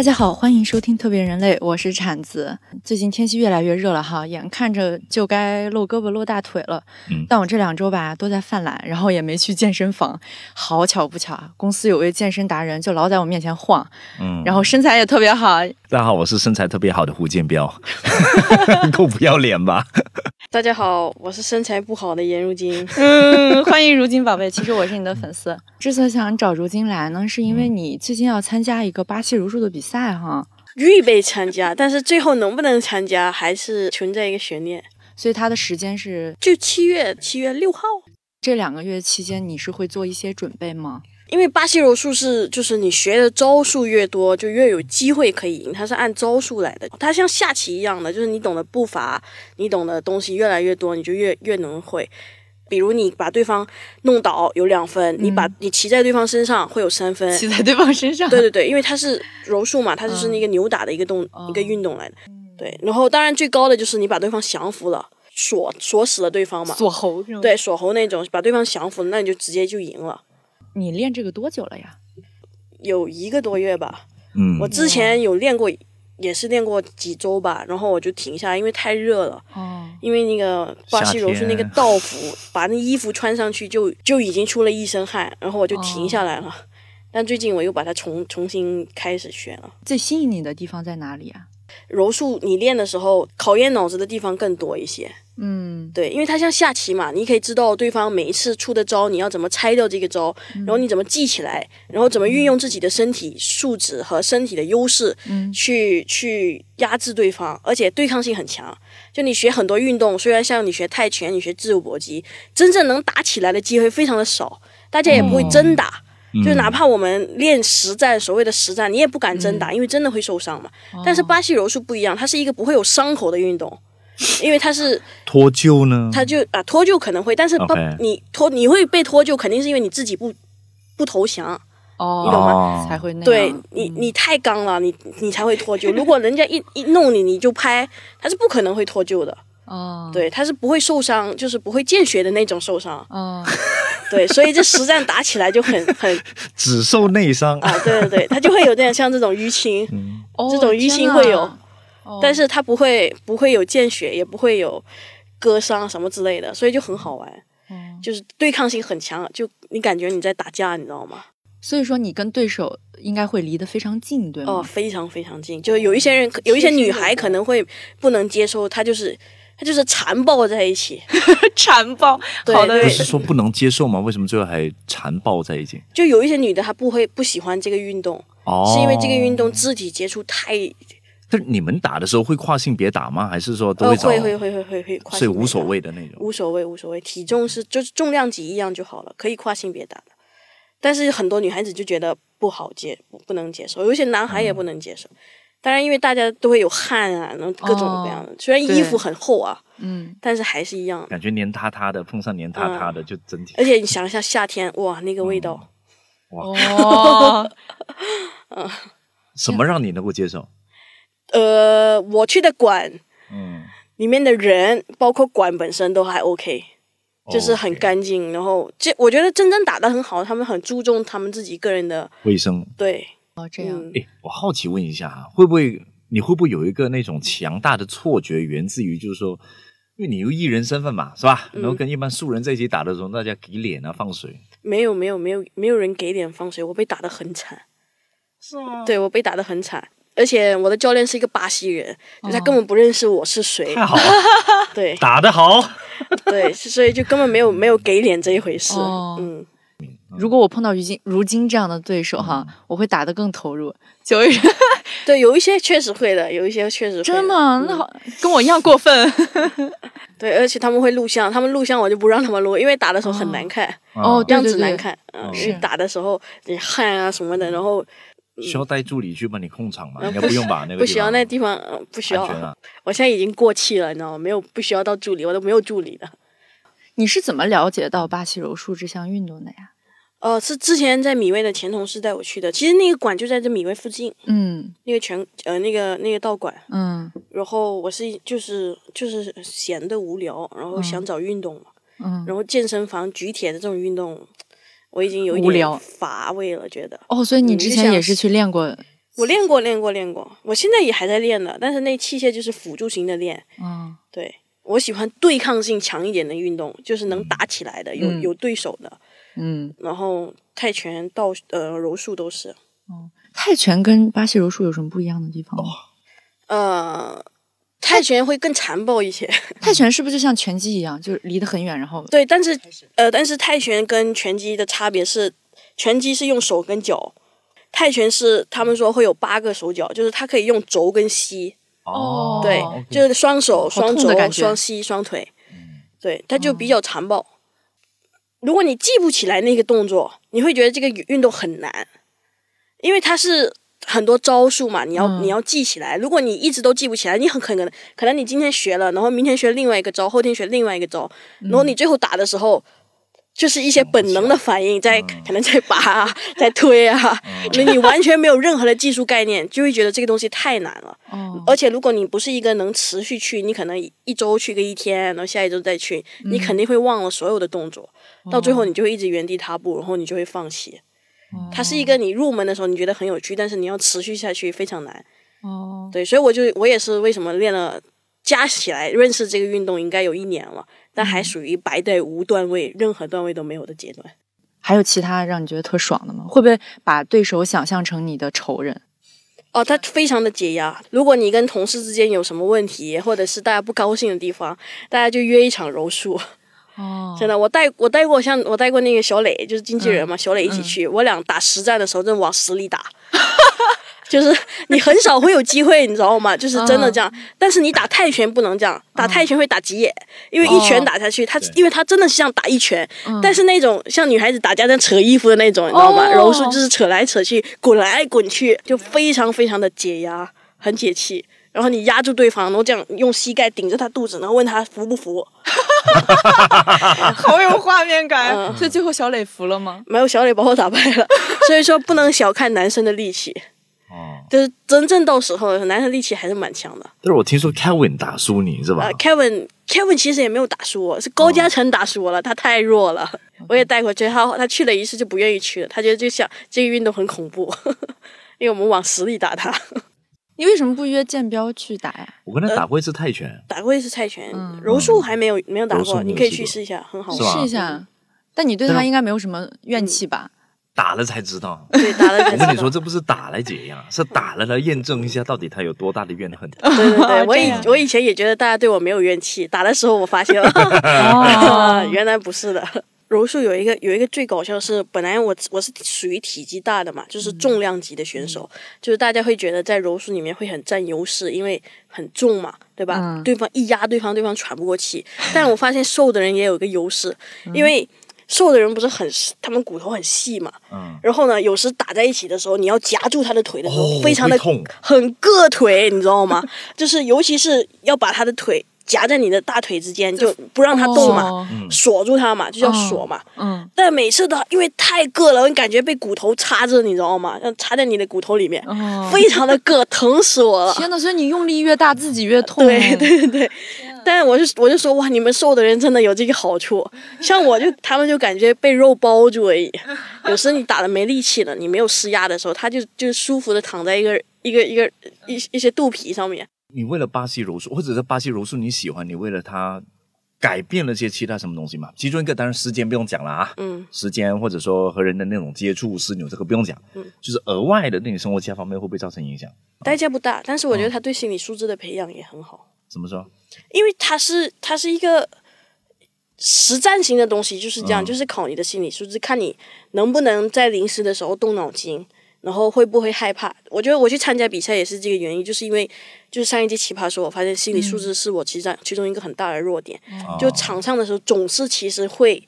大家好，欢迎收听特别人类，我是铲子。最近天气越来越热了哈，眼看着就该露胳膊露大腿了。嗯但我这两周吧都在犯懒，然后也没去健身房。好巧不巧啊，公司有位健身达人就老在我面前晃，嗯，然后身材也特别好。大家好，我是身材特别好的胡建彪，够不要脸吧？大家好，我是身材不好的颜如晶。嗯，欢迎如晶宝贝，其实我是你的粉丝。之所以想找如晶来呢，是因为你最近要参加一个巴西柔术的比赛哈，预备参加，但是最后能不能参加还是存在一个悬念。所以它的时间是就七月七月六号，这两个月期间，你是会做一些准备吗？因为巴西柔术是就是你学的招数越多，就越有机会可以赢，它是按招数来的。它像下棋一样的，就是你懂的步伐，你懂的东西越来越多，你就越越能会。比如你把对方弄倒有两分，你把你骑在对方身上会有三分。骑在对方身上。对对对，因为它是柔术嘛，它就是那个扭打的一个动、一个运动来的。对，然后当然最高的就是你把对方降服了，锁锁死了对方嘛。锁喉？对，锁喉那种，把对方降服了，那你就直接就赢了。你练这个多久了呀？有一个多月吧，嗯，我之前有练过，也是练过几周吧，然后我就停下来，因为太热了。哦，因为那个巴西柔术那个道服，把那衣服穿上去就就已经出了一身汗，然后我就停下来了。哦但最近我又把它重重新开始学了。最吸引你的地方在哪里啊？柔术你练的时候，考验脑子的地方更多一些。嗯，对，因为它像下棋嘛，你可以知道对方每一次出的招，你要怎么拆掉这个招，然后你怎么记起来，然后怎么运用自己的身体素质和身体的优势，嗯去去压制对方，而且对抗性很强。就你学很多运动，虽然像你学泰拳、你学自由搏击，真正能打起来的机会非常的少，大家也不会真打。就哪怕我们练实战，所谓的实战，你也不敢真打，因为真的会受伤嘛。但是巴西柔术不一样，它是一个不会有伤口的运动，因为他是 脱臼呢？他就啊脱臼可能会，但是不你脱你会被脱臼，肯定是因为你自己不不投降。哦，你懂吗哦才会那样。对你你太刚了，你你才会脱臼。如果人家一一弄你，你就拍，他是不可能会脱臼的。哦，对，他是不会受伤，就是不会见血的那种受伤。哦，对，所以这实战打起来就很很 只受内伤。啊，对对对，他就会有这样像这种淤青，哦这种淤青会有哦但是它不会不会有见血，也不会有割伤什么之类的，所以就很好玩。就是对抗性很强，就你感觉你在打架，你知道吗？所以说你跟对手应该会离得非常近，对吗？哦，非常非常近。就有一些人，有一些女孩可能会不能接受，她就是她就是缠抱在一起。缠抱，对好的对不是说不能接受吗？为什么最后还缠抱在一起？就有一些女的她不会不喜欢这个运动，哦，是因为这个运动肢体接触太但你们打的时候会跨性别打吗？还是说都会找？会会会会会会跨性别所以无所谓的那种。无所谓无所谓，体重是就是重量级一样就好了，可以跨性别打的。但是很多女孩子就觉得不好接，不不能接受，有一些男孩也不能接受。当然，因为大家都会有汗啊，然后各种各样的。虽然衣服很厚啊，嗯，但是还是一样。感觉黏塌塌的，碰上黏塌塌的，就整体而且你想一下夏天，哇，那个味道，哦，什么让你能够接受？呃，我去的馆嗯，里面的人，包括馆本身都还 OK，就是很干净。然后这我觉得真正打的很好，他们很注重他们自己个人的卫生。对，哦，这样，哎，我好奇问一下啊，会不会你会不会有一个那种强大的错觉，源自于就是说，因为你有艺人身份嘛，是吧？嗯然后跟一般素人在一起打的时候，大家给脸啊放水，没有没有没有没有人给脸放水，我被打的很惨。是吗？对我被打的很惨，而且我的教练是一个巴西人，就他根本不认识我是谁。太好了，对打得好。对，所以就根本没有没有给脸这一回事。哦嗯，如果我碰到如今如今这样的对手哈，我会打得更投入。就会 对，有一些确实会的，有一些确实会的。真吗？那嗯好，跟我一样过分。对，而且他们会录像，他们录像我就不让他们录，因为打的时候很难看，哦，对样子难看。嗯，因为是打的时候你汗啊什么的，然后需要带助理去帮你控场吗？呃应该不用吧？那个不需要那地方，呃不需要安。全啊。我现在已经过气了，你知道吗？没有不需要到助理，我都没有助理的。你是怎么了解到巴西柔术这项运动的呀？呃，是之前在米味的前同事带我去的，其实那个馆就在这米味附近，嗯那个拳呃那个那个道馆。嗯然后我是就是就是闲的无聊，然后想找运动嘛，嗯。然后健身房举铁的这种运动，我已经有一点乏味了，觉得。哦，所以你之前也是去练过我练过，练过，练过，我现在也还在练的，但是那器械就是辅助型的练。嗯，对我喜欢对抗性强一点的运动，就是能打起来的，有嗯有对手的。嗯，然后泰拳、道呃柔术都是。泰拳跟巴西柔术有什么不一样的地方吗？呃，泰拳会更残暴一些，泰拳是不是就像拳击一样，就是离得很远，然后对，但是呃，但是泰拳跟拳击的差别是，拳击是用手跟脚，泰拳是他们说会有八个手脚，就是它可以用肘跟膝，哦对就是双手、双肘、痛的感觉双膝、双腿，对，它就比较残暴。如果你记不起来那个动作，你会觉得这个运动很难，因为它是很多招数嘛，你要、嗯你要记起来。如果你一直都记不起来，你很可能可能你今天学了，然后明天学另外一个招，后天学另外一个招，然后你最后打的时候。就是一些本能的反应，在可能在拔啊，在推啊，那你完全没有任何的技术概念，就会觉得这个东西太难了。哦，而且如果你不是一个能持续去，你可能一周去个一天，然后下一周再去，你肯定会忘了所有的动作，到最后你就会一直原地踏步，然后你就会放弃。它是一个你入门的时候你觉得很有趣，但是你要持续下去非常难。哦，对，所以我就我也是为什么练了，加起来认识这个运动应该有一年了，但还属于白带无段位，任何段位都没有的阶段。还有其他让你觉得特爽的吗？会不会把对手想象成你的仇人？哦，它非常的解压。如果你跟同事之间有什么问题，或者是大家不高兴的地方，大家就约一场柔术。哦，真的，我带我带过像我带过那个小磊，就是经纪人嘛，小磊一起去，我俩打实战的时候，真往死里打。就是你很少会有机会，你知道吗？就是真的这样。但是你打泰拳不能这样，打泰拳会打急眼，因为一拳打下去，他因为他真的是像打一拳，但是那种像女孩子打架在扯衣服的那种，你知道吗？哦柔术就是扯来扯去，滚来滚去，就非常非常的解压，很解气。然后你压住对方，然后这样用膝盖顶着他肚子，然后问他服不服。好有画面感。嗯所以最后小磊服了吗？没有小磊把我打败了，所以说不能小看男生的力气，哦，就是真正到时候，男生力气还是蛮强的。但是我听说 Kevin 打输你是吧呃？，Kevin Kevin 其实也没有打输我，是高嘉诚打输我了，他太弱了。我也带过去，他他去了一次就不愿意去了，他觉得就想这个运动很恐怖，因为我们往死里打他。你为什么不约建彪去打呀？我跟他打过一次泰拳，打过一次泰拳，嗯柔术还没有没有打过，你可以去试一下，很好玩。试一下。但你对他应该没有什么怨气吧？打了才知道。对，打了才知道我跟你说，这不是打来解压，是打了来验证一下到底他有多大的怨恨。对对对，我以我以前也觉得大家对我没有怨气，打的时候我发现了，哦原来不是的。柔术有一个有一个最搞笑的是，本来我我是属于体积大的嘛，就是重量级的选手，就是大家会觉得在柔术里面会很占优势，因为很重嘛，对吧？嗯对方一压对方，对方喘不过气。但我发现瘦的人也有一个优势，因为瘦的人不是很他们骨头很细嘛，嗯，然后呢，有时打在一起的时候，你要夹住他的腿的时候，哦非常的痛很硌腿，你知道吗？就是尤其是要把他的腿夹在你的大腿之间，就不让它动嘛，哦锁住它嘛，就叫锁嘛。嗯，但每次都因为太硌了，你感觉被骨头插着，你知道吗？像插在你的骨头里面，哦非常的硌，疼死我了。天呐，所以你用力越大，自己越痛。对对对对，但是我就我就说哇，你们瘦的人真的有这个好处，像我就他们就感觉被肉包住而已。有时你打的没力气了，你没有施压的时候，他就就舒服的躺在一个一个一个一一些肚皮上面。你为了巴西柔术，或者是巴西柔术你喜欢，你为了它改变了些其他什么东西吗？其中一个当然时间不用讲了啊，嗯，时间或者说和人的那种接触枢纽，这个不用讲，嗯，就是额外的对你生活其他方面会不会造成影响？代价不大，但是我觉得他对心理素质的培养也很好，怎么说？因为它是它是一个。实战型的东西就是这样，嗯就是考你的心理素质，看你能不能在临时的时候动脑筋，然后会不会害怕。我觉得我去参加比赛也是这个原因，就是因为就是上一届奇葩说，我发现心理素质是我其实其中一个很大的弱点。就哦场上的时候，总是其实会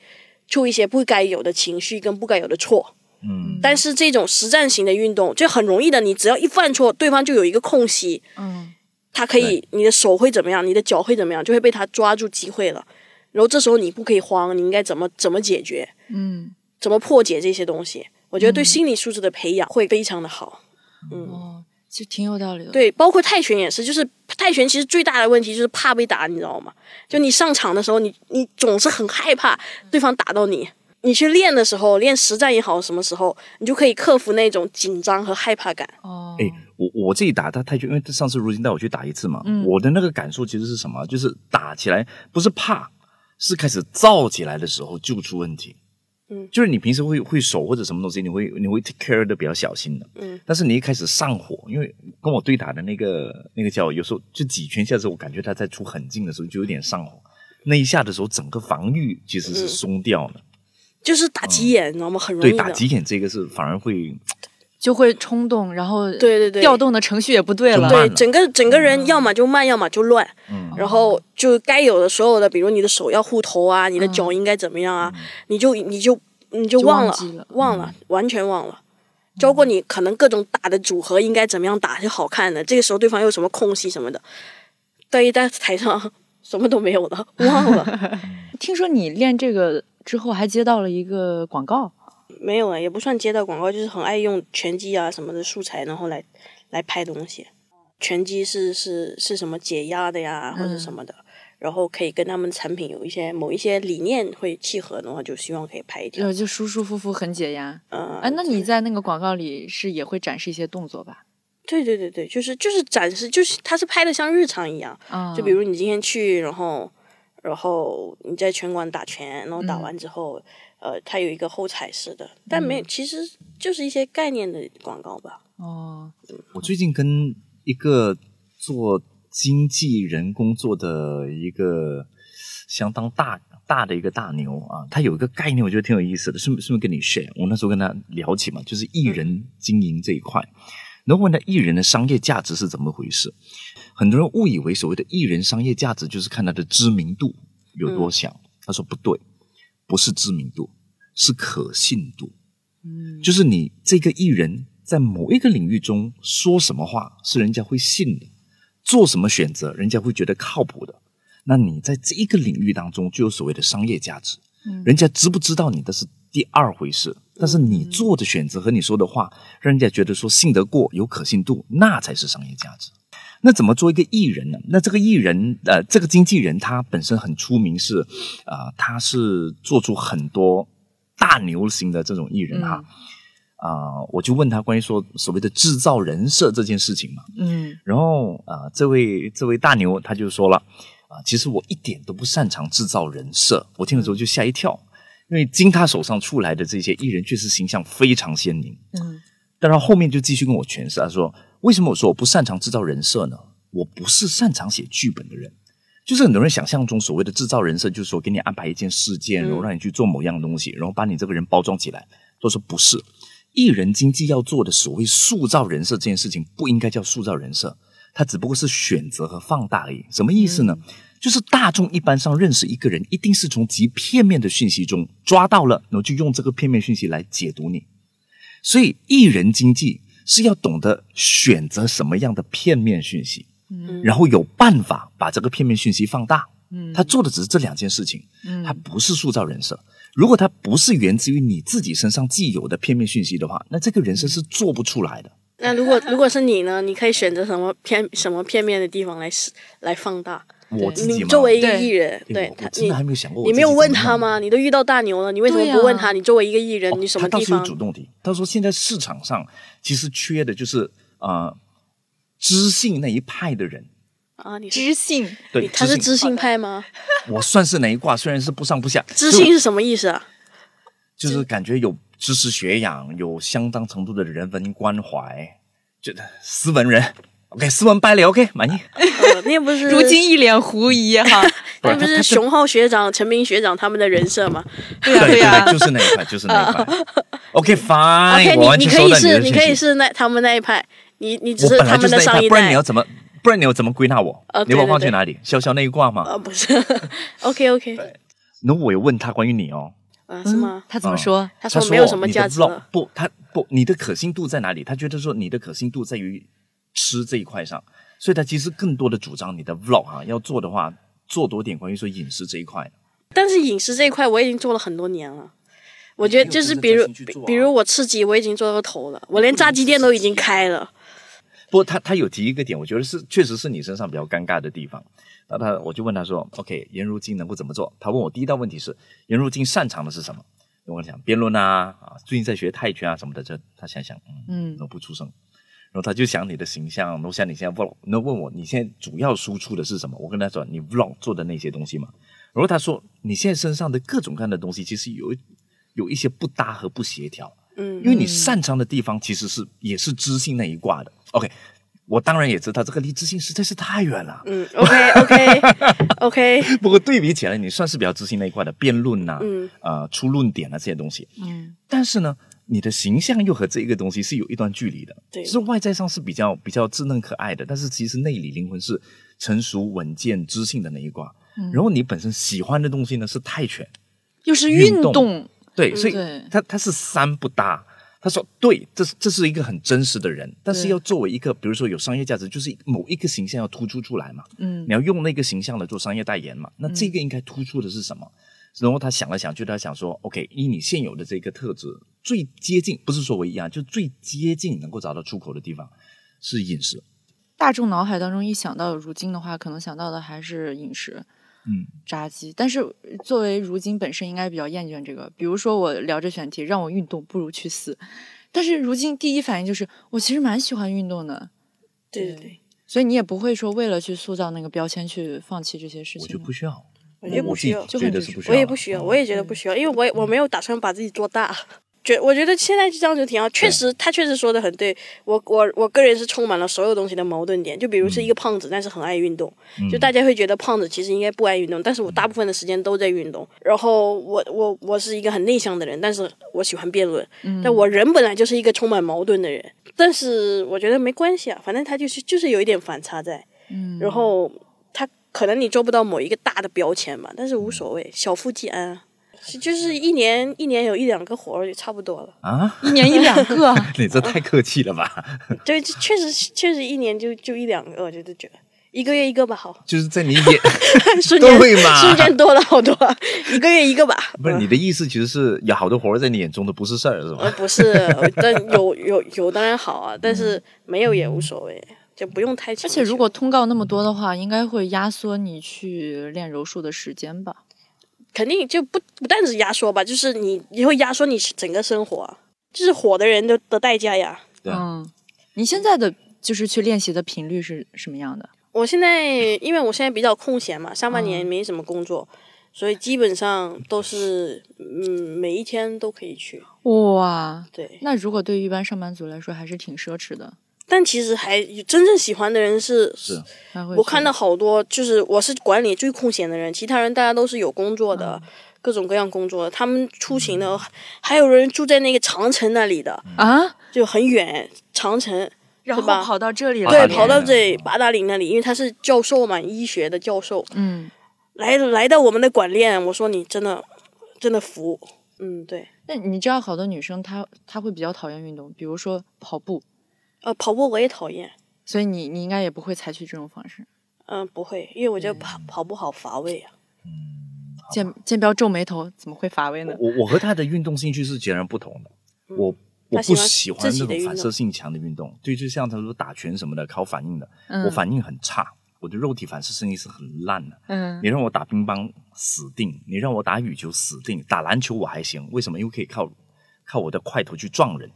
出一些不该有的情绪跟不该有的错。嗯，但是这种实战型的运动就很容易的，你只要一犯错，对方就有一个空隙，嗯，他可以，你的手会怎么样，你的脚会怎么样，就会被他抓住机会了。然后这时候你不可以慌，你应该怎么怎么解决，嗯，怎么破解这些东西？我觉得对心理素质的培养会非常的好。哦，其实挺有道理的。，对，包括泰拳也是，就是泰拳其实最大的问题就是怕被打，你知道吗？就你上场的时候，你你总是很害怕对方打到你，你去练的时候，练实战也好，什么时候你就可以克服那种紧张和害怕感。哦，哎，我我自己打他泰拳，因为上次如今带我去打一次嘛，嗯我的那个感受其实是什么？就是打起来不是怕，是开始燥起来的时候就出问题。嗯。就是你平时会会手或者什么东西，你会你会 take care 的比较小心的，嗯，但是你一开始上火，因为跟我对打的那个那个叫有时候就几圈下之后，我感觉他在出很近的时候就有点上火，那一下的时候整个防御其实是松掉了，就是打急眼，你知道吗？很容易对。打急眼这个是反而会就会冲动，然后对对对。调动的程序也不对了。对，整个整个人要么就慢，要么就乱，嗯。然后就该有的所有的，比如你的手要护头啊，你的脚应该怎么样啊，你就你就你就就忘了，忘了。忘了，完全忘了。教过你可能各种打的组合应该怎么样打是好看的，这个时候对方有什么空隙什么的，对，在台上什么都没有了，忘了，听说你练这个之后还接到了一个广告，没有啊，也不算接到广告，就是很爱用拳击啊什么的素材，然后来来拍东西。拳击是是是什么解压的呀，或者什么的，然后可以跟他们产品有一些某一些理念会契合的话，就希望可以拍一条。就就舒舒服服很解压。嗯，哎，那你在那个广告里是也会展示一些动作吧？对对对对，就是就是展示，就是他是拍的像日常一样，嗯，就比如你今天去，然后然后你在拳馆打拳，然后打完之后，呃，它有一个后采式的，但没有，其实就是一些概念的广告吧。哦，我最近跟一个做经纪人工作的一个相当大大的一个大牛啊，他有一个概念，我觉得挺有意思的，顺顺便跟你 share。我那时候跟他聊起嘛，就是艺人经营这一块，然后问他艺人的商业价值是怎么回事。很多人误以为所谓的艺人商业价值就是看他的知名度有多强，他说不对，不是知名度，是可信度。嗯，就是你这个艺人在某一个领域中说什么话是人家会信的，做什么选择人家会觉得靠谱的，那你在这一个领域当中就有所谓的商业价值。嗯人家知不知道你的是第二回事，但是你做的选择和你说的话，让人家觉得说信得过、有可信度，那才是商业价值。那怎么做一个艺人呢？那这个艺人，呃，这个经纪人他本身很出名是，呃，他是做出很多大牛型的这种艺人哈。啊、我就问他关于说所谓的制造人设这件事情嘛，嗯然后啊、呃这位这位大牛他就说了啊、其实我一点都不擅长制造人设。我听了之后就吓一跳，因为经他手上出来的这些艺人确实形象非常鲜明。嗯但是后面就继续跟我诠释，他说为什么我说我不擅长制造人设呢？我不是擅长写剧本的人。就是很多人想象中所谓的制造人设，就是说给你安排一件事件，然后让你去做某样东西，然后把你这个人包装起来。都说不是，艺人经济要做的所谓塑造人设这件事情，不应该叫塑造人设，它只不过是选择和放大而已。什么意思呢？就是大众一般上认识一个人，一定是从极片面的讯息中抓到了，然后就用这个片面讯息来解读你。所以，艺人经济是要懂得选择什么样的片面讯息，嗯然后有办法把这个片面讯息放大。嗯，他做的只是这两件事情，嗯他不是塑造人设。如果他不是源自于你自己身上既有的片面讯息的话，那这个人设是做不出来的。那如果如果是你呢？你可以选择什么片什么片面的地方来来放大？我自己作为一个对艺人，对他，真的还没有想过我你没有问他吗？你都遇到大牛了，你为什么不问他？你作为一个艺人，哦你什么他倒是有地方？主动提，他说现在市场上其实缺的就是啊知性那一派的人。啊？你知性对，他是知性，性派吗？我算是哪一卦？虽然是不上不下，知性是什么意思啊？就是感觉有知识学养，有相当程度的人文关怀，觉得斯文人。OK，斯文败类 OK 满意。呃那不是如今一脸狐疑哈。那不是熊浩学长、陈明学长他们的人设吗对呀对呀，就是那一派，就是那一派。OK？OK，fine，我完你可以是你。可以是那他们那一派，你你只是他们的上一代不然你要。怎么？不然你要怎么归纳我？呃你把我放去哪里？潇潇那一卦吗？呃，不是，OK OK，那我有问他关于你哦，啊，是吗？他怎么说？他他说没有什么价值了。不，他不，你的可信度在哪里？他觉得说你的可信度在于吃这一块上，所以他其实更多的主张你的 vlog 哈、要做的话，做多点关于说饮食这一块。但是饮食这一块我已经做了很多年了。我觉得就是比如比如我吃鸡，我已经做到头了，我连炸鸡店都已经开了。不过他他有提一个点，我觉得是确实是你身上比较尴尬的地方。那他我就问他说：“OK，颜如晶能够怎么做？”他问我第一道问题是：颜如晶擅长的是什么？跟我讲辩论啊啊，最近在学泰拳啊什么的，这他想想，嗯，嗯都不出声。然后他就想你的形象，然后像你现在 vlog，那问我你现在主要输出的是什么？我跟他说你 vlog 做的那些东西嘛。然后他说你现在身上的各种各样的东西，其实有有一些不搭和不协调。嗯因为你擅长的地方其实是也是知性那一挂的。OK，我当然也知道这个离知性实在是太远了。嗯，OK OK OK，不过对比起来，你算是比较知性那一块的辩论呐、嗯呃，出论点啊这些东西。嗯但是呢，你的形象又和这一个东西是有一段距离的。对就是外在上是比较比较稚嫩可爱的，但是其实内里灵魂是成熟稳健知性的那一挂。然后你本身喜欢的东西呢是泰拳，又是运动对，所以他他是三不搭。他说：“对，这是这是一个很真实的人，但是要作为一个，比如说有商业价值，就是某一个形象要突出出来嘛。嗯你要用那个形象来做商业代言嘛。那这个应该突出的是什么？然后他想了想，就他想说，OK，以你现有的这个特质，最接近不是说唯一啊，就最接近能够找到出口的地方是饮食。大众脑海当中一想到如今的话，可能想到的还是饮食。嗯，炸鸡，但是作为如今本身应该比较厌倦这个。比如说我聊这选题，让我运动不如去死，但是如今第一反应就是我其实蛮喜欢运动的，对对对，所以你也不会说为了去塑造那个标签去放弃这些事情我就不需要，我觉得不需要我也不需要，我也觉得不需要，因为我也我没有打算把自己做大。觉我觉得现在就这样就挺好，确实他确实说的很对。我我我个人是充满了所有东西的矛盾点，就比如是一个胖子，但是很爱运动，就大家会觉得胖子其实应该不爱运动，但是我大部分的时间都在运动。然后我我我是一个很内向的人，但是我喜欢辩论，但我人本来就是一个充满矛盾的人，但是我觉得没关系啊，反正他就是就是有一点反差在，嗯，然后他可能你做不到某一个大的标签嘛，但是无所谓，小富即安就是一年一年有一两个活儿就差不多了，啊，一年一两个，你这太客气了吧？对，确实确实一年就就一两个，我觉得觉得一个月一个吧，好，就是在你眼 瞬间对嘛？瞬间多了好多，一个月一个吧，不是你的意思，其实是有好多活儿在你眼中都不是事儿，是呃吧？不是，但有有有当然好啊，但是没有也无所谓，就不用太。而且如果通告那么多的话，应该会压缩你去练柔术的时间吧？肯定就不不但是压缩吧，就是你你会压缩你整个生活啊，就是火的人的的代价呀。嗯，你现在的就是去练习的频率是什么样的？我现在因为我现在比较空闲嘛，上半嗯年没什么工作，所以基本上都是嗯每一天都可以去。哇，对，那如果对于一般上班族来说，还是挺奢侈的。但其实还真正喜欢的人是我看到好多，就是我是管理最空闲的人，其他人大家都是有工作的，嗯各种各样工作的。他们出行的，还有人住在那个长城那里的，啊，就很远，长城。然后跑到这里来，对，跑到这里八达岭那里，因为他是教授嘛，医学的教授，嗯，来来到我们的馆练，我说你真的真的服，嗯，对，那你知道好多女生她她会比较讨厌运动，比如说跑步，呃，跑步我也讨厌，所以你你应该也不会采取这种方式。嗯、不会，因为我觉得跑跑步好乏味啊。剑剑标皱眉头，怎么会乏味呢？我我和他的运动兴趣是截然不同的。我我不喜欢那种自己的反射性强的运动，对，就像他说打拳什么的，靠反应的，嗯我反应很差，我的肉体反射性是很烂的。嗯你让我打乒乓死定，你让我打羽球死定，打篮球我还行，为什么？因为可以靠靠我的块头去撞人，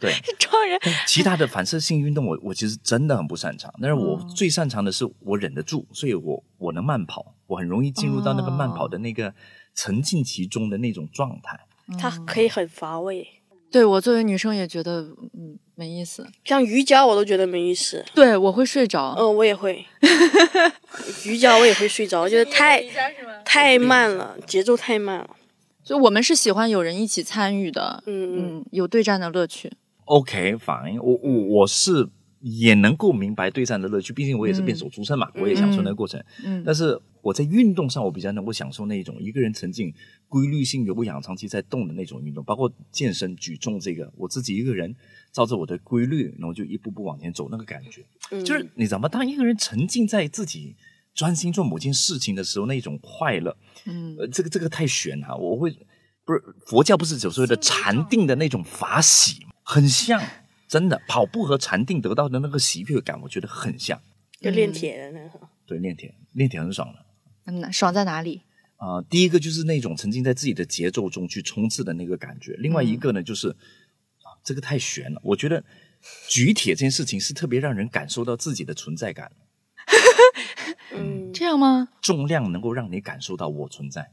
对，撞人，其他的反射性运动我我其实真的很不擅长，但是我哦最擅长的是我忍得住，所以我我能慢跑，我很容易进入到那个慢跑的那个沉浸其中的那种状态。它可以很乏味，对我作为女生也觉得嗯没意思。像瑜伽我都觉得没意思。对我会睡着。嗯，我也会，瑜伽我也会睡着，我觉得太太慢了，节奏太慢了。就我们是喜欢有人一起参与的，嗯嗯，嗯，有对战的乐趣。OK，反我我我是也能够明白对战的乐趣，毕竟我也是辩手出身嘛，我也享受那个过程。嗯。但是我在运动上，我比较能够享受那种一个人沉浸、规律性有氧、长期在动的那种运动，包括健身、举重这个，我自己一个人照着我的规律，然后就一步步往前走，那个感觉，嗯。就是你知道吗？当一个人沉浸在自己专心做某件事情的时候，那种快乐，嗯呃，这个这个太玄了，我会不是佛教不是有所谓的禅定的那种法喜吗，很像，真的跑步和禅定得到的那个喜悦感，我觉得很像。就练铁的那个。对，练铁练铁很爽的。嗯，爽在哪里？啊、第一个就是那种沉浸在自己的节奏中去冲刺的那个感觉，另外一个呢就是啊，这个太悬了。我觉得举铁这件事情是特别让人感受到自己的存在感，嗯，这样吗？重量能够让你感受到我存在。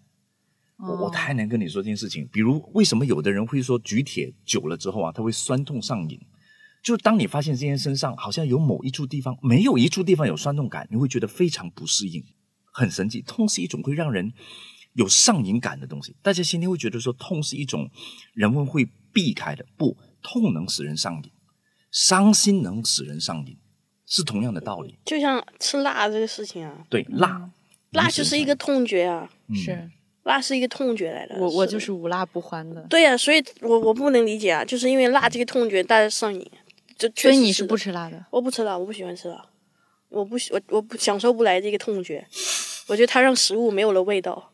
我我哦太难跟你说这件事情。比如，为什么有的人会说举铁久了之后啊，他会酸痛上瘾？就是当你发现这件身上好像有某一处地方没有一处地方有酸痛感，你会觉得非常不适应，很神奇。痛是一种会让人有上瘾感的东西。大家今天会觉得说痛是一种人们会避开的，不，痛能使人上瘾，伤心能使人上瘾，是同样的道理。就像吃辣这个事情啊，对，辣，辣就是一个痛觉啊，嗯是辣是一个痛觉来的。我我就是无辣不欢的，对呀、所以我我不能理解啊，就是因为辣这个痛觉大家上瘾，就所以你是不吃辣的。我不吃辣，我不喜欢吃辣，我不喜我我不享受不来这个痛觉，我觉得它让食物没有了味道，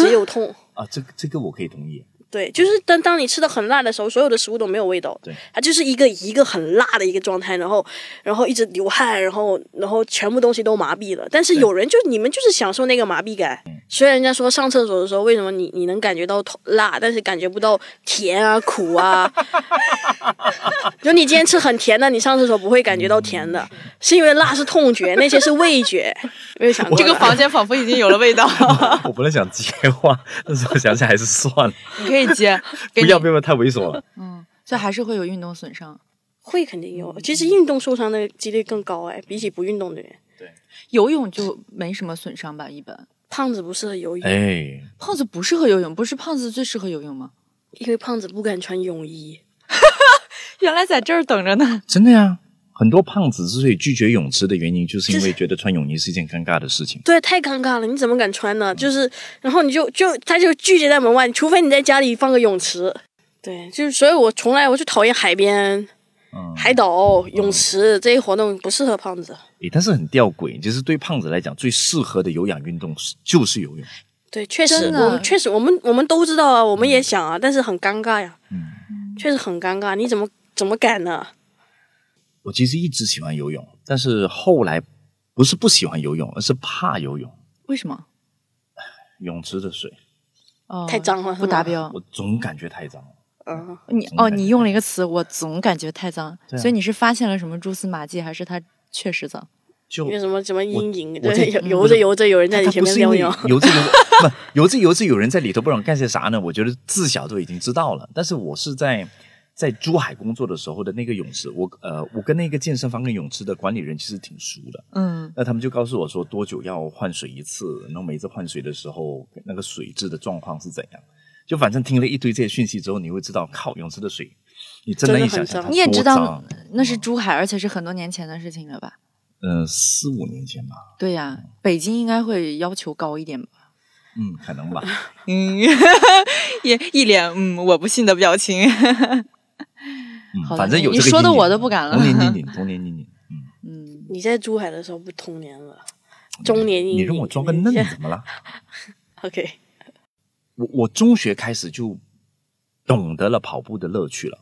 只有痛。啊，这个这个我可以同意。对，就是当当你吃的很辣的时候，所有的食物都没有味道，对，它就是一个一个很辣的一个状态，然后然后一直流汗，然后然后全部东西都麻痹了。但是有人就你们就是享受那个麻痹感，虽然人家说上厕所的时候为什么你你能感觉到痛辣，但是感觉不到甜啊苦啊，就你今天吃很甜的，你上厕所不会感觉到甜的，是因为辣是痛觉，那些是味觉。没有想过这个房间仿佛已经有了味道，我本来想接话，但是我想想还是算了，你可以接，给你不要不要太猥琐了。嗯，所以还是会有运动损伤。会肯定有，其实运动受伤的几率更高哎，比起不运动的人。对游泳就没什么损伤吧？一般胖子不适合游泳，哎，胖子不适合游泳，不是胖子最适合游泳吗？因为胖子不敢穿泳衣。原来在这儿等着呢。真的呀，很多胖子之所以拒绝泳池的原因，就是因为觉得穿泳衣是一件尴尬的事情。对，太尴尬了，你怎么敢穿呢？就是，然后你就就他就拒绝在门外，除非你在家里放个泳池。对，就是，所以我从来我就讨厌海边、嗯，海岛、泳池这些活动，不适合胖子。诶，但是很吊诡，就是对胖子来讲，最适合的有氧运动是就是游泳。对，确实，我们确实，我们我们都知道啊，我们也想啊，但是很尴尬呀，嗯，确实很尴尬。你怎么怎么敢呢？我其实一直喜欢游泳，但是后来不是不喜欢游泳，而是怕游泳。为什么？泳池的水，哦，太脏了，不达标。我总感觉太脏了。嗯，你哦，你用了一个词，我总感觉太脏，啊所以你是发现了什么蛛丝马迹，还是它确实脏？就有什么什么阴影？对，游游着游着有人在你他前面尿尿。游着游不游着游着有人在里头，不知道干些啥呢？我觉得自小都已经知道了。但是我是在在珠海工作的时候的那个泳池，我呃，我跟那个健身房跟泳池的管理人其实挺熟的。嗯，那他们就告诉我说多久要换水一次，然后每次换水的时候那个水质的状况是怎样。就反正听了一堆这些讯息之后，你会知道，靠，泳池的水，你真的一想象你也知道那是珠海，而且是很多年前的事情了吧？嗯，四五年前吧，对呀，北京应该会要求高一点吧？嗯，可能吧。嗯，也一脸嗯我不信的表情。嗯，反正有你说的我都不敢了童年阴影，童年阴影。嗯，嗯，你在珠海的时候不童年了，中年阴影。你让我装个嫩怎么了？OK，我我中学开始就懂得了跑步的乐趣了，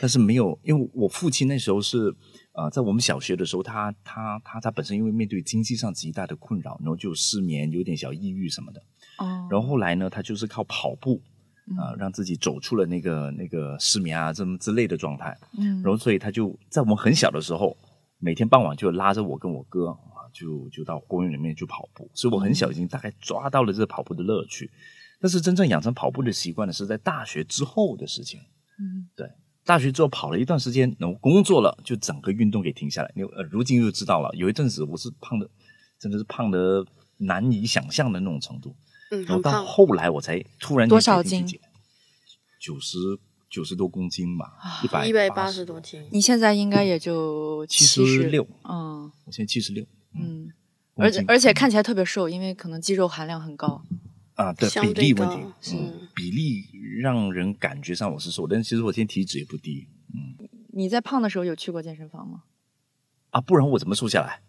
但是没有，因为我父亲那时候是呃，在我们小学的时候，他他他他本身因为面对经济上极大的困扰，然后就失眠，有点小抑郁什么的。哦，然后后来呢，他就是靠跑步啊、呃让自己走出了那个那个失眠啊这么之类的状态。嗯然后所以他就在我们很小的时候，每天傍晚就拉着我跟我哥啊，就就到公园里面去跑步。所以我很小已经大概抓到了这个跑步的乐趣。但是真正养成跑步的习惯呢，是在大学之后的事情。嗯，对，大学之后跑了一段时间，然后工作了，就整个运动给停下来。你呃，如今又知道了，有一阵子我是胖的，真的是胖的难以想象的那种程度。嗯，然后。到后来我才突然间多少斤？九十九十多公斤吧，一百一百八十多斤，你现在应该也就七十十六，嗯我现在七十六，嗯，而且而且看起来特别瘦，因为可能肌肉含量很高。啊对比例问题嗯，比例让人感觉上我是瘦，但其实我现在体脂也不低嗯你在胖的时候有去过健身房吗？啊，不然我怎么瘦下来？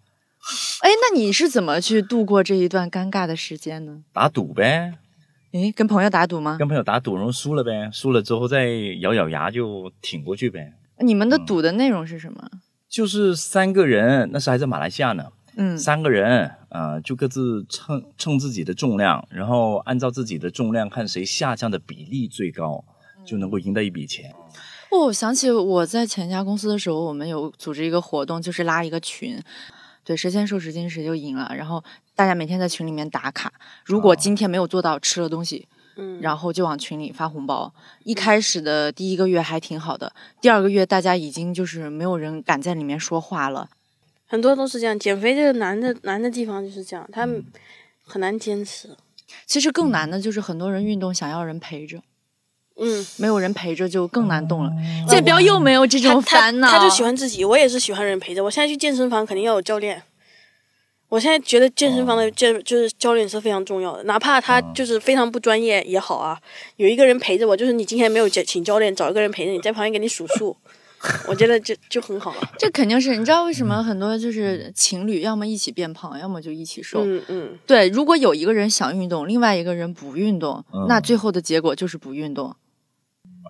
哎，那你是怎么去度过这一段尴尬的时间呢？打赌呗，哎，跟朋友打赌吗？跟朋友打赌，然后输了呗，输了之后再咬咬牙就挺过去呗。你们的嗯赌的内容是什么？就是三个人，那时还在马来西亚呢，嗯三个人，呃，就各自称称自己的重量，然后按照自己的重量看谁下降的比例最高，就能够赢得一笔钱。哦，我想起我在前家公司的时候，我们有组织一个活动，就是拉一个群，对，谁先瘦十斤谁就赢了。然后大家每天在群里面打卡，如果今天没有做到吃了东西，嗯，然后就往群里发红包。一开始的第一个月还挺好的，第二个月大家已经就是没有人敢在里面说话了。很多都是这样。减肥这个难的难的地方就是这样，他很难坚持。其实更难的就是很多人运动想要人陪着，嗯，没有人陪着就更难动了。建彪又没有这种烦恼，他就喜欢自己，我也是喜欢人陪着。我现在去健身房肯定要有教练。我现在觉得健身房的健就是教练是非常重要的，哪怕他就是非常不专业也好啊，有一个人陪着我，就是你今天没有请请教练，找一个人陪着你在旁边给你数数，我觉得就就很好了。这肯定是你知道为什么很多就是情侣要么一起变胖，要么就一起瘦。嗯嗯，对，如果有一个人想运动，另外一个人不运动，嗯那最后的结果就是不运动。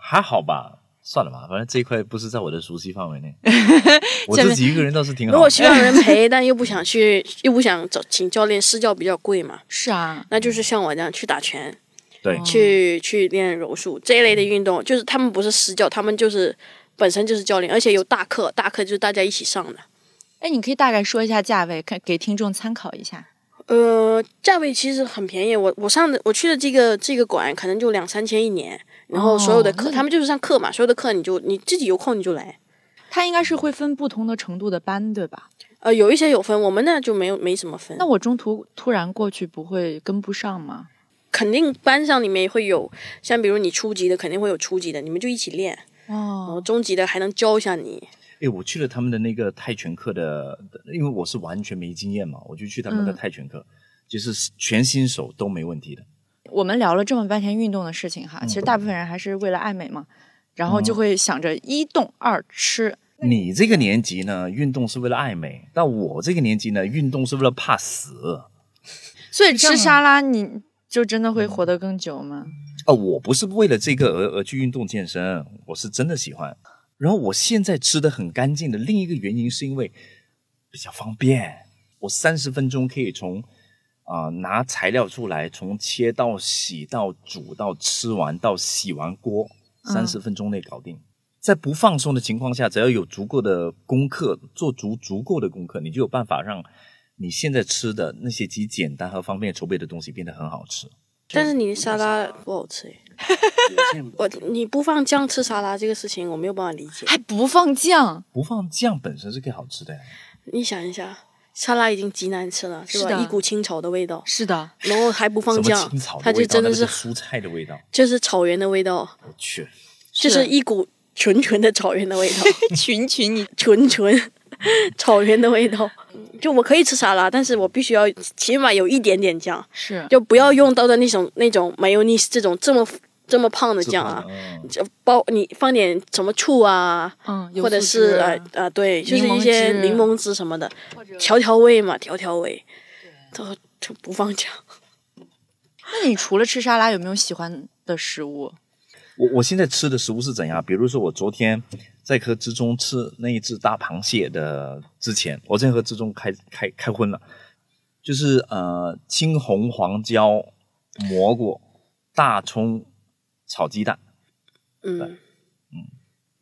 还好吧，算了吧，反正这一块不是在我的熟悉范围内。我自己一个人倒是挺好。如果希望有人陪，但又不想去，又不想找请教练，私教比较贵嘛，是啊，那就是像我这样去打拳，对，去去练柔术这一类的运动，就是他们不是私教，他们就是本身就是教练，而且有大课，大课就是大家一起上的。哎，你可以大概说一下价位，看给听众参考一下。呃，价位其实很便宜，我我上的我去的这个这个馆可能就两三千一年，然后所有的课、哦他们就是上课嘛，所有的课你就你自己有空你就来。他应该是会分不同的程度的班，对吧？呃，有一些有分，我们那就没有没什么分。那我中途突然过去不会跟不上吗？肯定班上里面会有，像比如你初级的肯定会有初级的，你们就一起练，然后哦，中级的还能教一下你。哎，我去了他们的那个泰拳课的，因为我是完全没经验嘛，我就去他们的嗯泰拳课，就是全新手都没问题的。我们聊了这么半天运动的事情哈，其实大部分人还是为了爱美嘛，然后就会想着一动二吃。你这个年纪呢，运动是为了爱美；但我这个年纪呢，运动是为了怕死。所以吃沙拉你就真的会活得更久吗？哦，我不是为了这个而而去运动健身，我是真的喜欢。然后我现在吃的很干净的另一个原因是因为比较方便，我三十分钟可以从啊、拿材料出来，从切到洗到煮到吃完到洗完锅，三十分钟内搞定。在不放松的情况下，只要有足够的功课，做足足够的功课，你就有办法让你现在吃的那些极简单和方便筹备的东西变得很好吃。但是你的沙拉不好吃诶，我你不放酱吃沙拉这个事情我没有办法理解。还不放酱？不放酱本身是可以好吃的呀。你想一下，沙拉已经极难吃了，是吧？一股清炒的味道，是的，然后还不放酱，它就真的是蔬菜的味道。就是草原的味道，我去，就是一股纯纯的草原的味道，群群你纯纯。草原的味道。就我可以吃沙拉，但是我必须要起码有一点点酱，是。就不要用到的那种那种 mayonnaise 这种这么这么胖的酱啊，嗯就包你放点什么醋啊，嗯，或者是呃呃对，就是一些柠檬汁什么的，调调味嘛，调调味，都就不放酱。那你除了吃沙拉，有没有喜欢的食物？我我现在吃的食物是怎样？比如说，我昨天在和志中吃那一只大螃蟹的之前，我在和志中开开开荤了，就是呃青红黄椒、蘑菇、大葱炒鸡蛋。嗯嗯，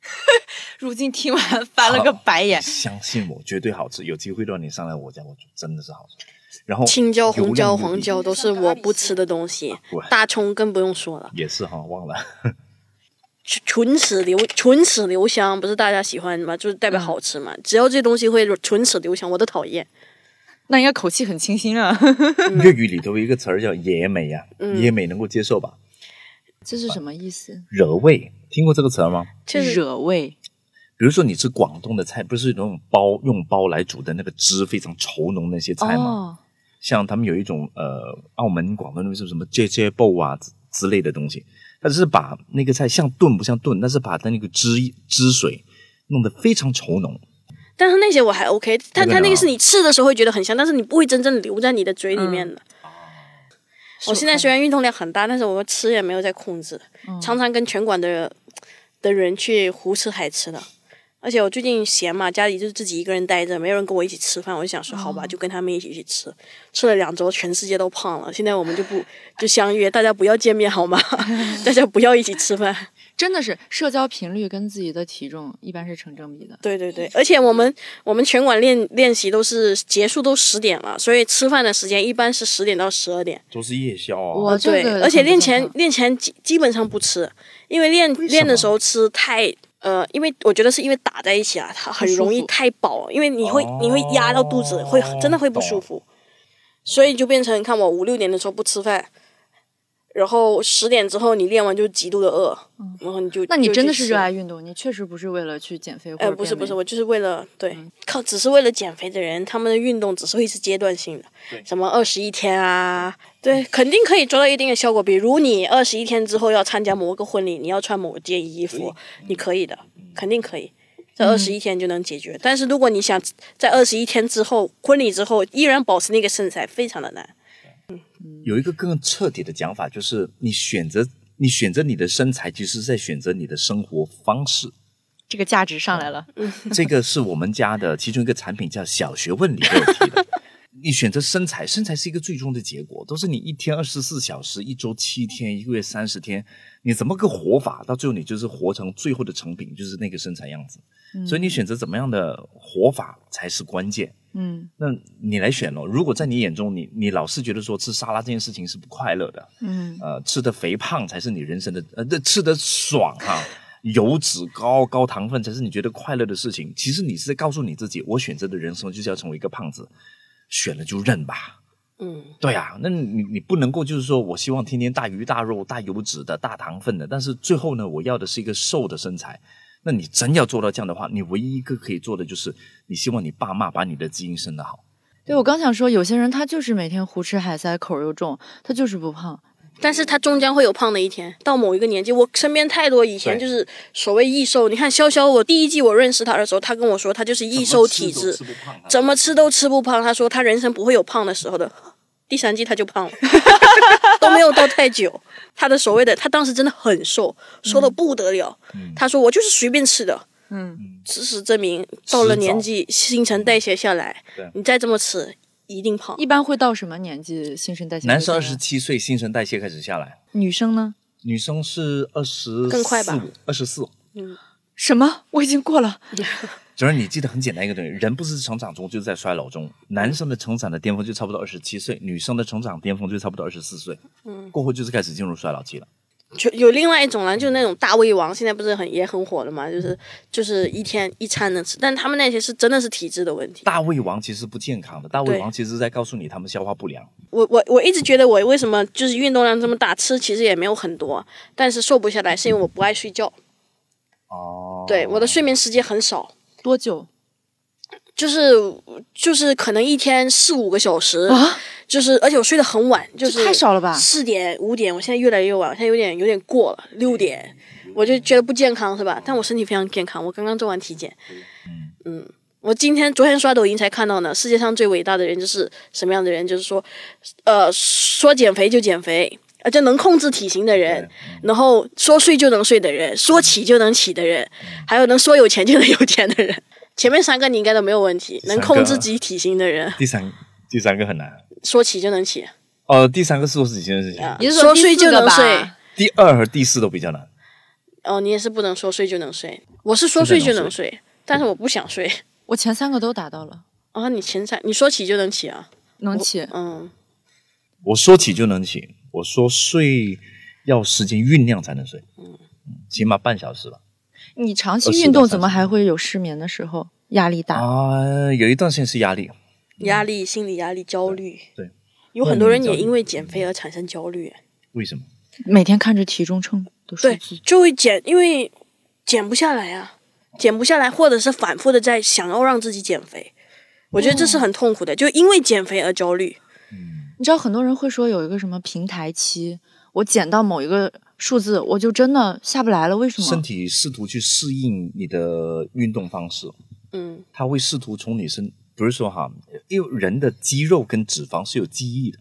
如今听完翻了个白眼。相信我，绝对好吃。有机会让你上来我家，我煮真的是好吃。然后青椒、红椒、黄椒都是我不吃的东西，大葱更不用说了，也是哈，忘了。唇齿留唇齿留香，不是大家喜欢吗？就是代表好吃嘛。只要这东西会唇齿留香，我都讨厌。那应该口气很清新啊。粤语里头有一个词儿叫野美呀、嗯野美能够接受吧？这是什么意思？惹味，听过这个词儿吗？就是惹味。比如说你吃广东的菜，不是那种煲用煲来煮的那个汁非常稠浓那些菜吗？哦，像他们有一种呃，澳门、广东那边是什么芥芥煲啊之之类的东西，它只是把那个菜像炖不像炖，但是把它那个汁汁水弄得非常稠浓。但是那些我还 OK，但那个呢它那个是你吃的时候会觉得很香，但是你不会真正留在你的嘴里面的。我现在虽然运动量很大，但是我吃也没有在控制，常常跟拳馆的的人去胡吃海吃的。而且我最近闲嘛，家里就是自己一个人待着，没有人跟我一起吃饭，我就想说，好吧，就跟他们一起去吃。吃了两周，全世界都胖了。现在我们就不就相约，大家不要见面好吗？大家不要一起吃饭。真的是社交频率跟自己的体重一般是成正比的。对对对，而且我们我们拳馆练练习都是结束都十点了，所以吃饭的时间一般是十点到十二点。都是夜宵啊。我对，而且练前练前基基本上不吃，因为练为练的时候吃太呃，因为我觉得是因为打在一起啊，它很容易太饱，因为你会、你会压到肚子，会真的会不舒服，所以就变成看我五六点的时候不吃饭。然后十点之后你练完就极度的饿，然后你就嗯那你真的是热爱运动，你确实不是为了去减肥或哎，不是不是，我就是为了对嗯靠，只是为了减肥的人，他们的运动只是会是阶段性的，什么二十一天啊，对，肯定可以做到一定的效果。比如你二十一天之后要参加某个婚礼，你要穿某件衣服，你可以的，肯定可以。在二十一天就能解决，但是如果你想在二十一天之后婚礼之后依然保持那个身材，非常的难。有一个更彻底的讲法，就是你选择你选择你的身材，其实是在选择你的生活方式。这个价值上来了。这个是我们家的其中一个产品，叫小学问里都有提的。你选择身材，身材是一个最终的结果，都是你一天二十四小时，一周七天，一个月三十天，你怎么个活法，到最后你就是活成最后的成品，就是那个身材样子。所以你选择怎么样的活法才是关键。嗯那你来选咯。如果在你眼中，你你老是觉得说吃沙拉这件事情是不快乐的，嗯，呃，吃的肥胖才是你人生的，呃，这吃的爽哈、油脂高、高糖分才是你觉得快乐的事情。其实你是在告诉你自己，我选择的人生就是要成为一个胖子，选了就认吧。嗯，对啊，那你你不能够就是说我希望天天大鱼大肉、大油脂的、大糖分的，但是最后呢，我要的是一个瘦的身材。那你真要做到这样的话，你唯一一个可以做的就是，你希望你爸妈把你的基因生得好。对我刚想说，有些人他就是每天胡吃海塞，口又重，他就是不胖。但是他终将会有胖的一天。到某一个年纪，我身边太多以前就是所谓易瘦。你看潇潇，我第一季我认识他的时候，他跟我说他就是易瘦体质，怎么吃都吃不胖。他说他人生不会有胖的时候的。第三季他就胖了，都没有到太久。他的所谓的他当时真的很瘦，瘦的不得了。他说我就是随便吃的。嗯，事实证明，到了年纪，新陈代谢下来对，你再这么吃，一定胖。一般会到什么年纪新陈代谢？男生二十，七岁新陈代谢开始下来，女生呢？女生是二十更快吧，二十四。嗯什么？我已经过了。主要你记得很简单一个东西，人不是成长中就是在衰老中。男生的成长的巅峰就差不多二十七岁，女生的成长巅峰就差不多二十四岁，嗯，过后就是开始进入衰老期了。就有另外一种人，就是那种大胃王，现在不是很也很火的嘛，就是就是一天一餐能吃，但他们那些是真的是体质的问题。大胃王其实不健康的，大胃王其实是在告诉你他们消化不良。我我我一直觉得我为什么就是运动量这么大，吃其实也没有很多，但是瘦不下来，是因为我不爱睡觉。哦，对，我的睡眠时间很少，多久就是就是可能一天四五个小时，啊？就是而且我睡得很晚，就是太少了吧？四点五点，我现在越来越晚，我现在有点有点过了六点，我就觉得不健康是吧？但我身体非常健康，我刚刚做完体检，嗯，我今天昨天刷抖音才看到呢，世界上最伟大的人就是什么样的人？就是说，呃，说减肥就减肥。呃，就能控制体型的人，然后说睡就能睡的人，说起就能起的人，还有能说有钱就能有钱的人。前面三个你应该都没有问题，能控制自己体型的人，第三第三个很难。说起就能起。哦，第三个是说是几件事情，啊你是说睡就能睡。第二和第四都比较难。哦，你也是不能说睡就能睡，我是说睡就能睡，但是我不想睡。我前三个都达到了，啊，你前三你说起就能起啊？能起。嗯，我说起就能起，我说睡要时间酝酿才能睡，嗯，起码半小时吧。你长期运动怎么还会有失眠的时候？压力大。啊、有一段时间是压力，压力、心理压力、焦虑，对，有很多人也因为减肥而产生焦虑。为什么？每天看着体重秤的数对字，，就会减，因为减不下来啊，减不下来，或者是反复的在想要让自己减肥。我觉得这是很痛苦的，就因为减肥而焦虑。你知道很多人会说有一个什么平台期，我减到某一个数字，我就真的下不来了。为什么身？体试图去适应你的运动方式，嗯它会试图从你身，不是说哈，因为人的肌肉跟脂肪是有记忆的，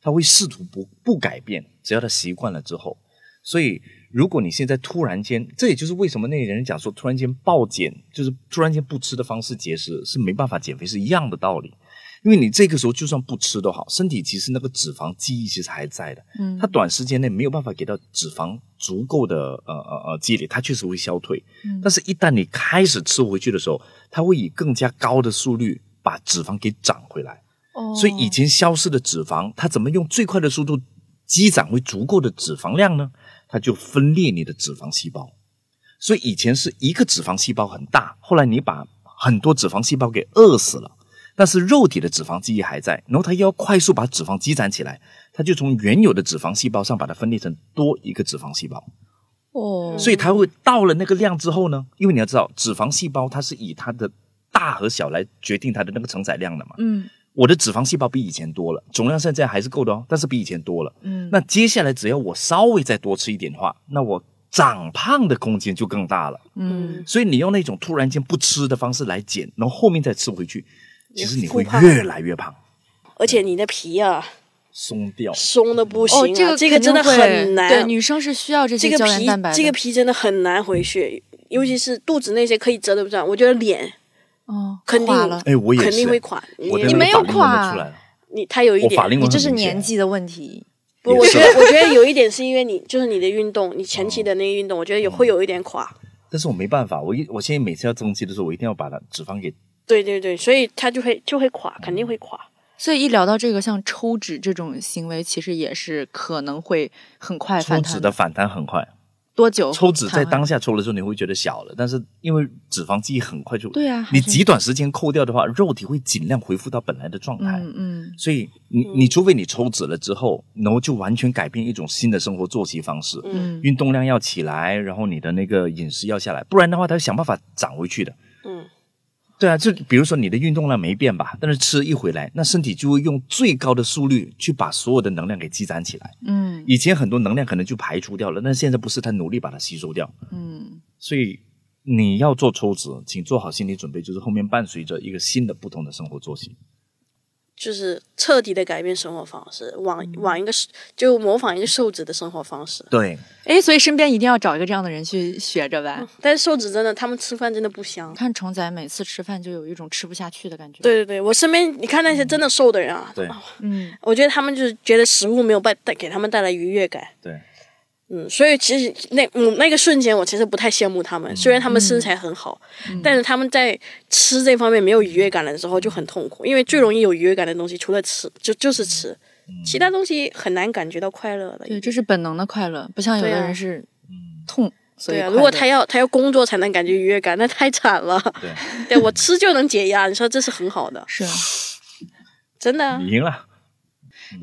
它会试图不不改变，只要他习惯了之后，所以，如果你现在突然间，这也就是为什么那些人讲说突然间暴减，就是突然间不吃的方式节食是没办法减肥，是一样的道理。因为你这个时候就算不吃都好，身体其实那个脂肪记忆其实还在的，嗯它短时间内没有办法给到脂肪足够的呃呃呃积累，它确实会消退。嗯但是，一旦你开始吃回去的时候，它会以更加高的速率把脂肪给长回来。哦所以以前消失的脂肪，它怎么用最快的速度积攒回足够的脂肪量呢？它就分裂你的脂肪细胞。所以以前是一个脂肪细胞很大，后来你把很多脂肪细胞给饿死了，但是肉体的脂肪记忆还在，然后它又要快速把脂肪积攒起来，它就从原有的脂肪细胞上把它分裂成多一个脂肪细胞。哦，所以它会到了那个量之后呢，因为你要知道，脂肪细胞它是以它的大和小来决定它的那个承载量的嘛。嗯我的脂肪细胞比以前多了，总量现在还是够的哦，但是比以前多了。嗯，那接下来只要我稍微再多吃一点的话，那我长胖的空间就更大了。嗯所以你用那种突然间不吃的方式来减，然后后面再吃回去，其实你会越来越胖，而且你的皮啊松掉。松的不行、啊哦，这个这个真的很难。对，女生是需要这些胶原这个皮蛋白的。这个皮真的很难回去，尤其是肚子那些可以遮的不上，我觉得脸哦，肯定垮了。哎，我也，肯定会垮。你你没有垮你他有一点我法，令你这是年纪的问题。不，我觉得我觉得有一点是因为你就是你的运动，你前期的那个运动，我觉得也会有一点垮。但是我没办法，我一我现在每次要增肌的时候，我一定要把它脂肪给对对对，所以它就会就会垮，肯定会垮。所以一聊到这个，像抽脂这种行为，其实也是可能会很快反弹抽脂的反弹很快。多久？抽脂在当下抽的时候你会觉得小了，但是因为脂肪记忆很快就对啊你极短时间扣掉的话，肉体会尽量恢复到本来的状态。嗯嗯所以你你除非你抽脂了之后，然后就完全改变一种新的生活作息方式，嗯运动量要起来，然后你的那个饮食要下来，不然的话，它会想办法长回去的。嗯，对啊，就比如说你的运动量没变吧，但是吃一回来，那身体就会用最高的速率去把所有的能量给积攒起来。嗯以前很多能量可能就排除掉了，但现在不是，它努力把它吸收掉。嗯所以你要做抽脂，请做好心理准备，就是后面伴随着一个新的不同的生活作息。就是彻底的改变生活方式，往往一个就模仿一个瘦子的生活方式。对，哎，所以身边一定要找一个这样的人去学着呗。但是瘦子真的，他们吃饭真的不香。看虫仔每次吃饭就有一种吃不下去的感觉。，对对对，我身边你看那些真的瘦的人啊，对嗯我觉得他们就是觉得食物没有带带给他们带来愉悦感。对，嗯，所以其实那嗯那个瞬间，我其实不太羡慕他们。虽然他们身材很好，但是他们在吃这方面没有愉悦感的时候就很痛苦，因为最容易有愉悦感的东西，除了吃就就是吃，其他东西很难感觉到快乐的。对，这是本能的快乐，不像有的人是痛，所以对啊，如果他要他要工作才能感觉愉悦感，那太惨了。对，对我吃就能解压，你说这是很好的，是啊，真的啊。你赢了，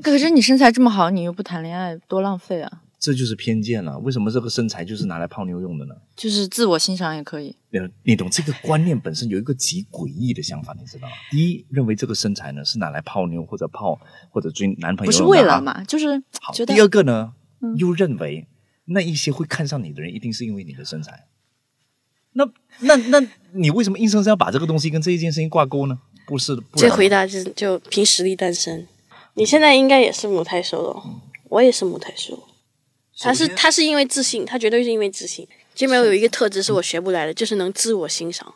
可是你身材这么好，你又不谈恋爱，多浪费啊！这就是偏见了。为什么这个身材就是拿来泡妞用的呢？就是自我欣赏也可以。你你懂这个观念本身有一个极诡异的想法，你知道吗？第一，认为这个身材呢是拿来泡妞或者泡或者追男朋友不是为了嘛，就是好，觉得第二个呢，又认为那一些会看上你的人，一定是因为你的身材。那那那你为什么硬生生要把这个东西跟这一件事情挂钩呢？不是，不这回答就就凭实力单身。你现在应该也是母胎瘦了，我也是母胎瘦。他是他是因为自信，他绝对是因为自信。金梅有一个特质是我学不来的，就是能自我欣赏。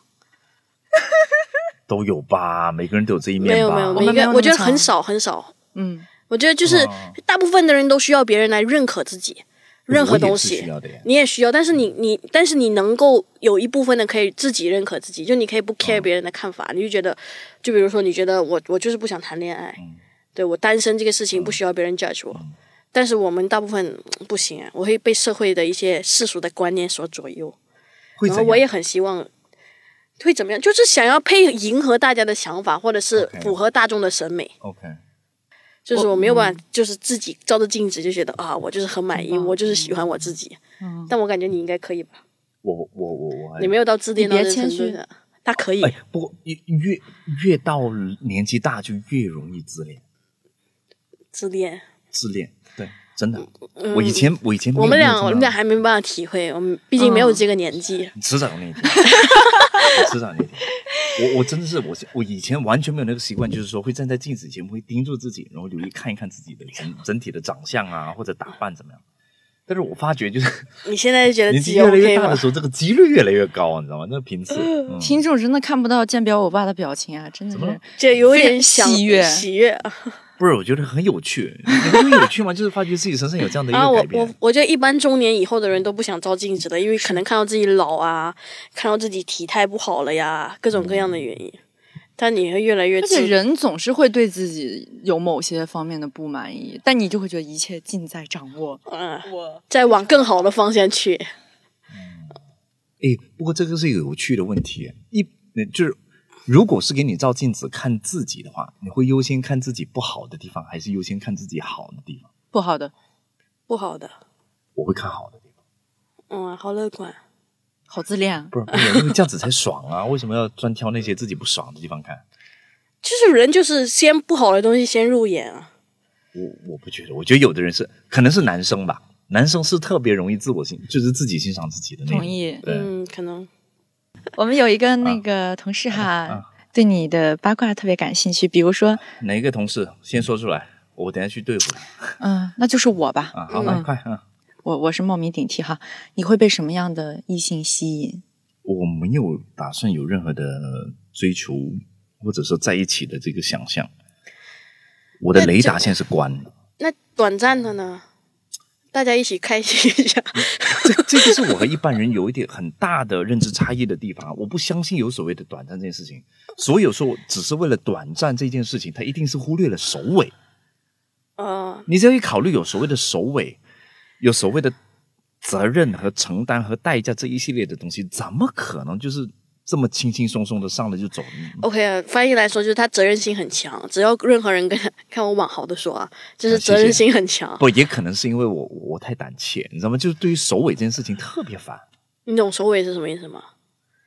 都有吧，每个人都有这一面吧。没有没有，每个我觉得很少很少。嗯，我觉得就是哦。大部分的人都需要别人来认可自己，任何东西。你也需要，但是你你但是你能够有一部分的可以自己认可自己，就你可以不 care 别人的看法，你就觉得，就比如说你觉得我我就是不想谈恋爱，对我单身这个事情不需要别人 judge 我，但是我们大部分嗯不行啊，我会被社会的一些世俗的观念所左右，会我也很希望。会怎么样？就是想要配迎合大家的想法，或者是符合大众的审美。OK，就是我没有办法，就是自己照着镜子就觉得啊，我就是很满意，我就是喜欢我自己。但我感觉你应该可以吧？我我我我还你没有到自恋到你别谦虚这程度的，他可以。哎，不过越越越到年纪大就越容易自恋，自恋。自恋，对，真的。我以前我以前我们俩，我们俩还没办法体会，我们毕竟没有这个年纪。你 迟早有那一天，你迟早那一天。我我真的是我我以前完全没有那个习惯，就是说会站在镜子前会盯住自己，然后留意看一看自己的整整体的长相啊，或者打扮怎么样。但是我发觉就是你现在觉得年纪越来越大的？时候，这个几率越来越高，你知道吗？那个频次，嗯 听众真的看不到鉴表我爸的表情啊，真的是怎么就有点喜悦喜悦啊！不是，我觉得很有趣。你你会有趣吗？就是发觉自己身上有这样的一啊，我个改变。我我觉得一般中年以后的人都不想照镜子的，因为可能看到自己老啊，看到自己体态不好了呀，各种各样的原因。但你会越来越而且人总是会对自己有某些方面的不满意，但你就会觉得一切尽在掌握。嗯，我再往更好的方向去。哎，不过这个是有趣的问题。一，呃就是如果是给你照镜子看自己的话，你会优先看自己不好的地方，还是优先看自己好的地方？不好的，不好的，我会看好的地方。嗯，好乐观。好自恋啊！不是，不是，因为这样子才爽啊！为什么要专挑那些自己不爽的地方看？就是人就是先不好的东西先入眼啊。我我不觉得，我觉得有的人是，可能是男生吧，男生是特别容易自我欣，就是自己欣赏自己的那种。同意，嗯，可能我们有一个那个同事哈，啊对你的八卦特别感兴趣，比如说，哪一个同事先说出来，我等下去对付他嗯，那就是我吧。啊！好，嗯来快啊！我我是冒名顶替哈，你会被什么样的异性吸引？我没有打算有任何的追求，或者说在一起的这个想象。我的雷达线是关的，那短暂的呢？大家一起开心一下。这这就是我和一般人有一点很大的认知差异的地方。我不相信有所谓的短暂这件事情，所有说只是为了短暂这件事情，他一定是忽略了首尾。呃，你只要一考虑有所谓的首尾，有所谓的责任和承担和代价这一系列的东西，怎么可能就是这么轻轻松松的上来就走呢？OK，啊翻译来说就是他责任心很强，只要任何人跟他看我往好的说啊，就是责任心很强。不，也可能是因为我我太胆怯，你知道吗？就是对于首尾这件事情特别烦，你懂首尾是什么意思吗？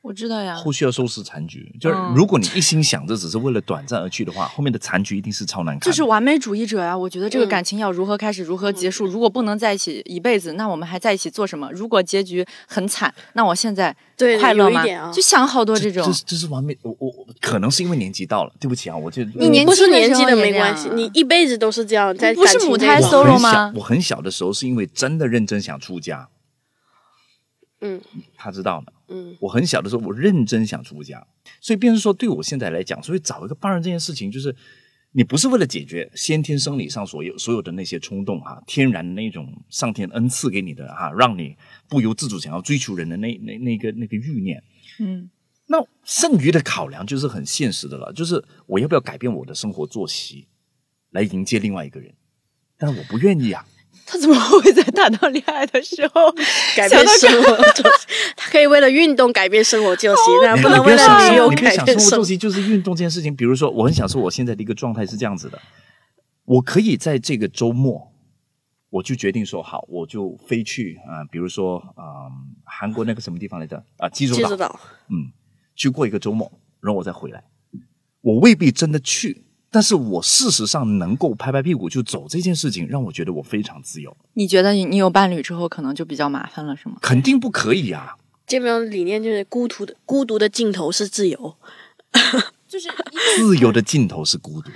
我知道呀，后续要收拾残局。就是嗯如果你一心想着只是为了短暂而去的话，后面的残局一定是超难看的。就是完美主义者呀。我觉得这个嗯感情要如何开始，如何结束。如果不能在一起一辈子，那我们还在一起做什么？如果结局很惨，那我现在对快乐吗？就想好多这种这。是这是完美。我我我可能是因为年纪到了，对不起啊，我就你年不是年纪的没关系，你一辈子都是这样，在不是感情母胎 solo 吗小我很小的时候是因为真的认真想出家，嗯他知道的。嗯，我很小的时候，我认真想出家，所以便是说，对我现在来讲，所以找一个伴儿这件事情，就是你不是为了解决先天生理上所有所有的那些冲动哈、天然的那种上天恩赐给你的哈、让你不由自主想要追求人的那那那个那个欲念。嗯，那剩余的考量就是很现实的了，就是我要不要改变我的生活作息，来迎接另外一个人？但是我不愿意啊。他怎么会在谈到恋爱的时候 改变生活作息，他可以为了运动改变生活作息，但不能为了女友说，你不要想生活作改变生活。息就是运动这件事情。比如说，我很享受我现在的一个状态是这样子的，我可以在这个周末，我就决定说好，我就飞去啊、比如说啊、韩国那个什么地方来着啊，济州岛嗯，去过一个周末，然后我再回来。我未必真的去，但是我事实上能够拍拍屁股就走这件事情，让我觉得我非常自由。你觉得你你有伴侣之后，可能就比较麻烦了，是吗？肯定不可以啊！这边理念就是孤独的孤独的尽头是自由，就是自由的尽头是孤独，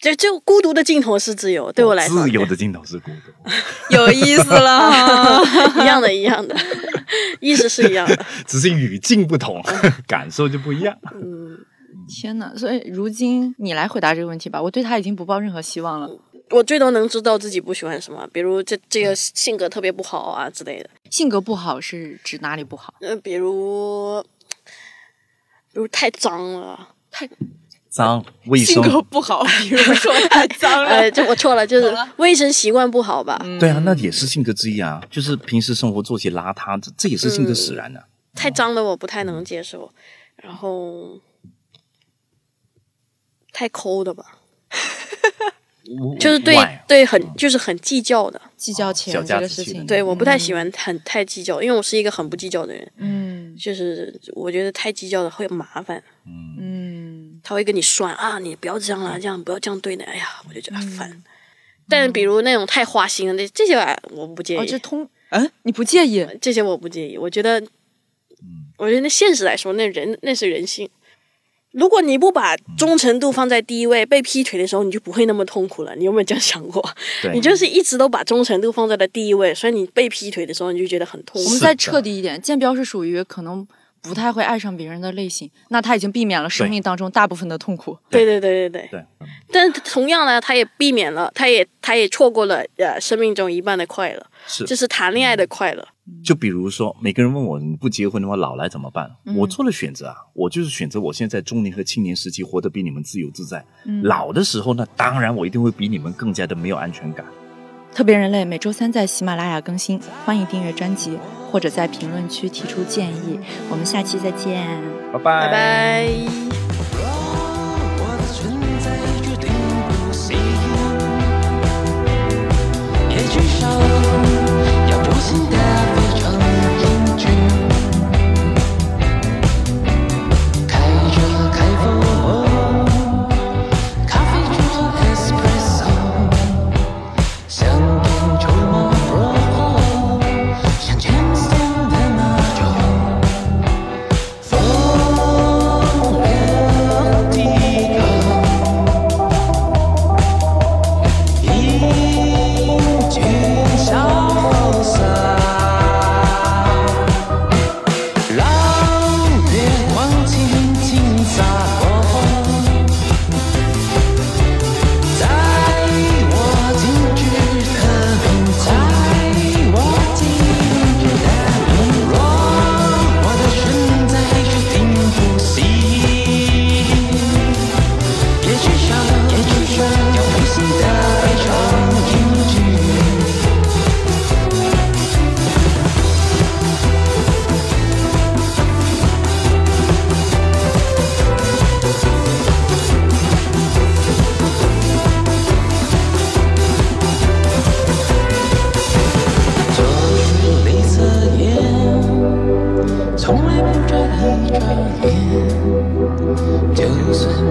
就就孤独的尽头是自由。对我来说，自由的尽头是孤独。有意思了。一样的，一样的，意思是一样的。只是语境不同，感受就不一样。嗯，天呐，所以如今你来回答这个问题吧，我对他已经不抱任何希望了。我最多能知道自己不喜欢什么，比如这这个性格特别不好啊之类的。性格不好是指哪里不好？呃，比如，比如太脏了。太脏卫性生，格不好，比如说太脏了。呃，这我错了，就是卫生习惯不好吧？对啊，那也是性格之一啊。就是平时生活作息邋遢，这这也是性格使然的、太脏的我不太能接受，然后太抠的吧，就是对对很就是很计较的，计较钱这个事情，对，我不太喜欢很太计较，因为我是一个很不计较的人，嗯。就是我觉得太计较的会麻烦，嗯，他会跟你算啊，你不要这样了，这样不要这样对的，哎呀，我就觉得烦。但比如那种太花心的那这些吧我不介意，通，嗯，你不介意？这些我不介意，我觉得，我觉得那现实来说，那人那是人性，如果你不把忠诚度放在第一位，被劈腿的时候你就不会那么痛苦了。你有没有这样想过？你就是一直都把忠诚度放在了第一位，所以你被劈腿的时候你就觉得很痛苦我。们再彻底一点，建标是属于可能不太会爱上别人的类型，那他已经避免了生命当中大部分的痛苦。对对对对对。对，但同样呢，他也避免了，他也他也错过了呃生命中一半的快乐，是就是谈恋爱的快乐。就比如说，每个人问我你不结婚的话，老来怎么办？嗯我做了选择啊，我就是选择我现在中年和青年时期活得比你们自由自在。嗯老的时候呢，当然我一定会比你们更加的没有安全感。特别人类每周三在喜马拉雅更新，欢迎订阅专辑或者在评论区提出建议。我们下期再见。拜拜拜。我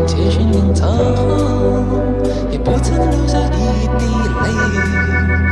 千寻隐藏，也不曾留下一滴泪。